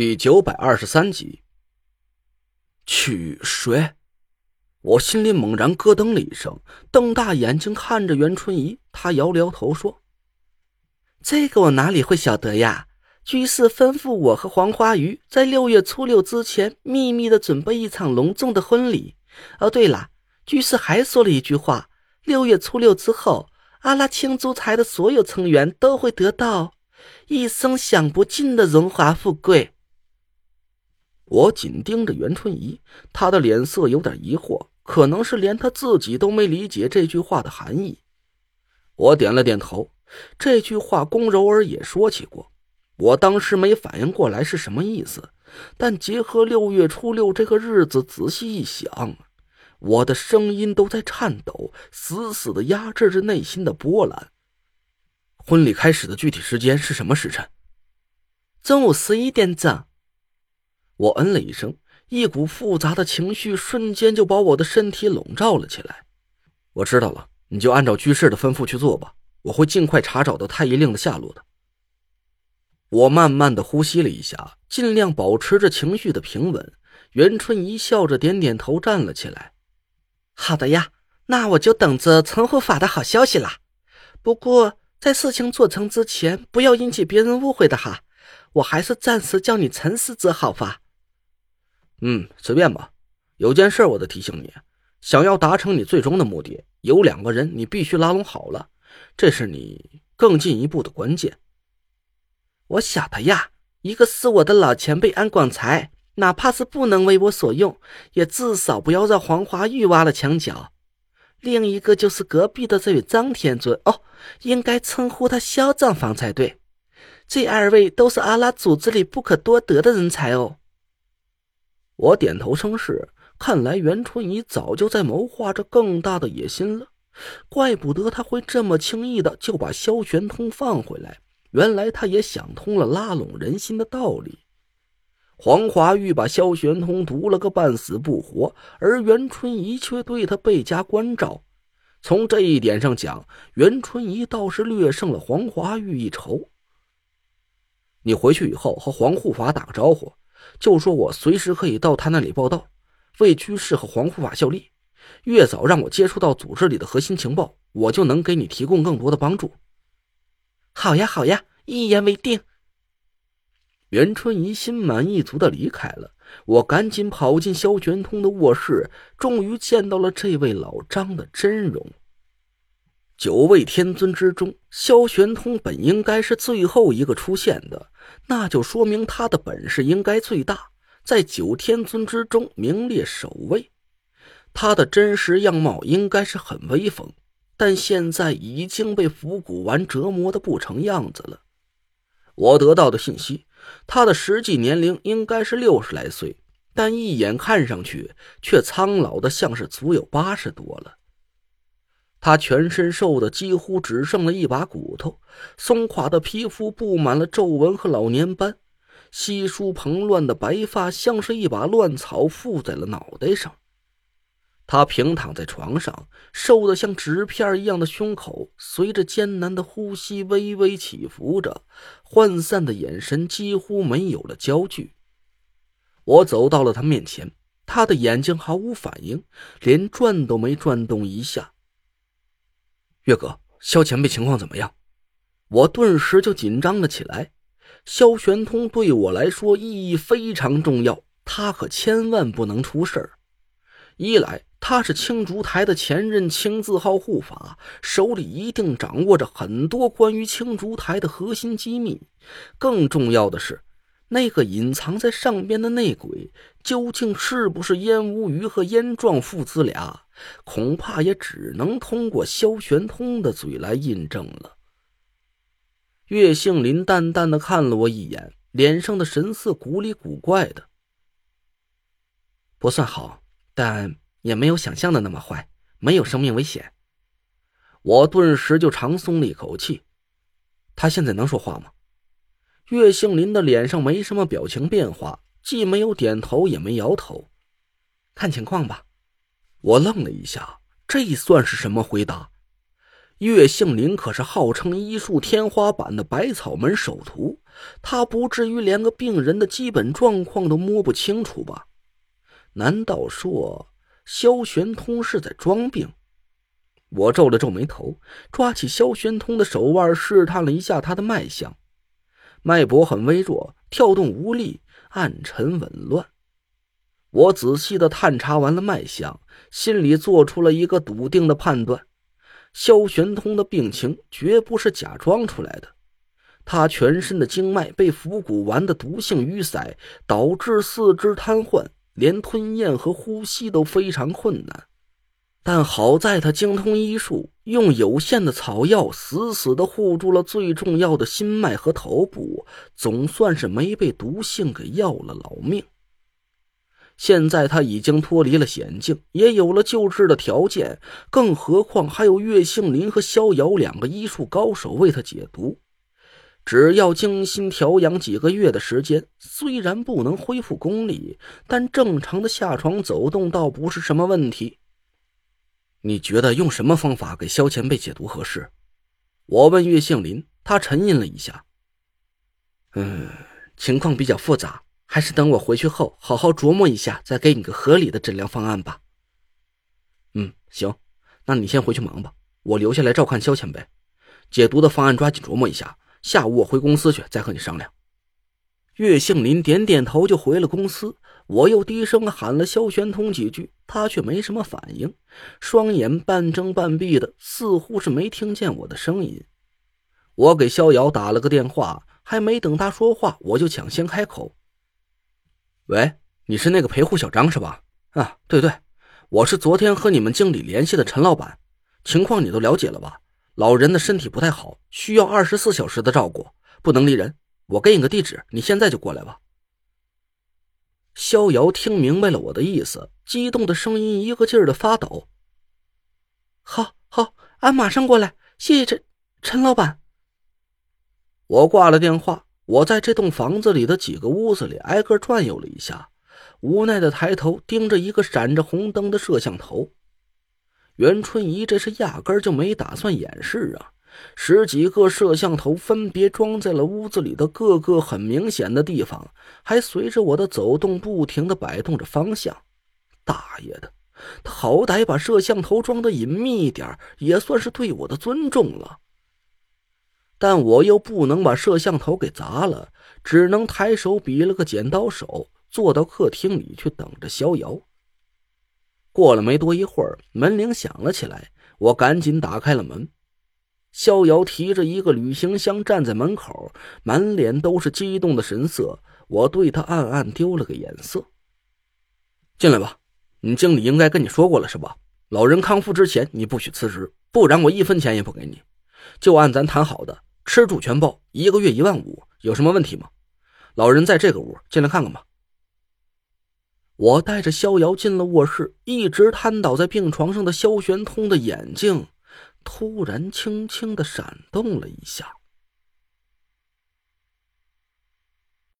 第九百二十三集，去谁？我心里猛然咯噔了一声，瞪大眼睛看着袁春怡。她摇了摇头说：“这个我哪里会晓得呀？居士吩咐我和黄花鱼在六月初六之前秘密的准备一场隆重的婚礼。哦，对了，居士还说了一句话：六月初六之后，阿拉青竹台的所有成员都会得到一生享不尽的荣华富贵。”我紧盯着袁春怡，她的脸色有点疑惑，可能是连她自己都没理解这句话的含义。我点了点头，这句话龚柔儿也说起过，我当时没反应过来是什么意思，但结合六月初六这个日子，仔细一想，我的声音都在颤抖，死死的压制着内心的波澜。婚礼开始的具体时间是什么时辰？中午十一点整。我嗯了一声，一股复杂的情绪瞬间就把我的身体笼罩了起来。我知道了，你就按照居士的吩咐去做吧，我会尽快查找到太医令的下落的。我慢慢的呼吸了一下，尽量保持着情绪的平稳。袁春怡笑着点点头，站了起来。好的呀，那我就等着陈护法的好消息啦。不过在事情做成之前，不要引起别人误会的哈。我还是暂时叫你陈师子好吧。嗯，随便吧。有件事我得提醒你，想要达成你最终的目的，有两个人你必须拉拢好了，这是你更进一步的关键。我晓得呀，一个是我的老前辈安广才，哪怕是不能为我所用，也至少不要让黄华玉挖了墙角。另一个就是隔壁的这位张天尊，哦，应该称呼他萧丈房才对。这二位都是阿拉组织里不可多得的人才哦。我点头称是，看来袁春怡早就在谋划着更大的野心了，怪不得他会这么轻易的就把萧玄通放回来。原来他也想通了拉拢人心的道理。黄华玉把萧玄通毒了个半死不活，而袁春怡却对他倍加关照。从这一点上讲，袁春怡倒是略胜了黄华玉一筹。你回去以后和黄护法打个招呼。就说我随时可以到他那里报道，为居士和黄护法效力。越早让我接触到组织里的核心情报，我就能给你提供更多的帮助。好呀，好呀，一言为定。袁春怡心满意足的离开了，我赶紧跑进萧玄通的卧室，终于见到了这位老张的真容。九位天尊之中，萧玄通本应该是最后一个出现的。那就说明他的本事应该最大，在九天尊之中名列首位。他的真实样貌应该是很威风，但现在已经被伏骨丸折磨的不成样子了。我得到的信息，他的实际年龄应该是六十来岁，但一眼看上去却苍老的像是足有八十多了。他全身瘦的几乎只剩了一把骨头，松垮的皮肤布满了皱纹和老年斑，稀疏蓬乱的白发像是一把乱草附在了脑袋上。他平躺在床上，瘦的像纸片一样的胸口随着艰难的呼吸微微起伏着，涣散的眼神几乎没有了焦距。我走到了他面前，他的眼睛毫无反应，连转都没转动一下。岳哥，萧前辈情况怎么样？我顿时就紧张了起来。萧玄通对我来说意义非常重要，他可千万不能出事儿。一来，他是青竹台的前任青字号护法，手里一定掌握着很多关于青竹台的核心机密；更重要的是。那个隐藏在上边的内鬼，究竟是不是燕无鱼和燕壮父子俩？恐怕也只能通过萧玄通的嘴来印证了。岳杏林淡淡的看了我一眼，脸上的神色古里古怪的。不算好，但也没有想象的那么坏，没有生命危险。我顿时就长松了一口气。他现在能说话吗？岳杏林的脸上没什么表情变化，既没有点头，也没摇头。看情况吧。我愣了一下，这算是什么回答？岳杏林可是号称医术天花板的百草门首徒，他不至于连个病人的基本状况都摸不清楚吧？难道说萧玄通是在装病？我皱了皱眉头，抓起萧玄通的手腕，试探了一下他的脉象，脉搏很微弱，跳动无力，暗沉紊乱。我仔细的探查完了脉象，心里做出了一个笃定的判断：萧玄通的病情绝不是假装出来的，他全身的经脉被腐骨丸的毒性淤塞，导致四肢瘫痪，连吞咽和呼吸都非常困难。但好在他精通医术，用有限的草药死死的护住了最重要的心脉和头部，总算是没被毒性给要了老命。现在他已经脱离了险境，也有了救治的条件，更何况还有岳杏林和逍遥两个医术高手为他解毒。只要精心调养几个月的时间，虽然不能恢复功力，但正常的下床走动倒不是什么问题。你觉得用什么方法给萧前辈解毒合适？我问岳杏林，他沉吟了一下。嗯，情况比较复杂，还是等我回去后好好琢磨一下，再给你个合理的诊疗方案吧。嗯，行，那你先回去忙吧，我留下来照看萧前辈。解毒的方案抓紧琢磨一下，下午我回公司去再和你商量。岳杏林点点头，就回了公司。我又低声喊了萧玄通几句，他却没什么反应，双眼半睁半闭的，似乎是没听见我的声音。我给逍遥打了个电话，还没等他说话，我就抢先开口：“喂，你是那个陪护小张是吧？啊，对对，我是昨天和你们经理联系的陈老板，情况你都了解了吧？老人的身体不太好，需要二十四小时的照顾，不能离人。我给你个地址，你现在就过来吧。”逍遥听明白了我的意思，激动的声音一个劲儿的发抖。好，好，俺马上过来，谢谢陈陈老板。我挂了电话，我在这栋房子里的几个屋子里挨个转悠了一下，无奈的抬头盯着一个闪着红灯的摄像头。袁春怡这是压根就没打算掩饰啊。十几个摄像头分别装在了屋子里的各个很明显的地方，还随着我的走动不停的摆动着方向。大爷的，他好歹把摄像头装的隐秘一点，也算是对我的尊重了。但我又不能把摄像头给砸了，只能抬手比了个剪刀手，坐到客厅里去等着逍遥。过了没多一会儿，门铃响了起来，我赶紧打开了门。逍遥提着一个旅行箱站在门口，满脸都是激动的神色。我对他暗暗丢了个眼色。进来吧，你经理应该跟你说过了是吧？老人康复之前你不许辞职，不然我一分钱也不给你。就按咱谈好的，吃住全包，一个月一万五，有什么问题吗？老人在这个屋，进来看看吧。我带着逍遥进了卧室，一直瘫倒在病床上的萧玄通的眼睛。突然，轻轻的闪动了一下。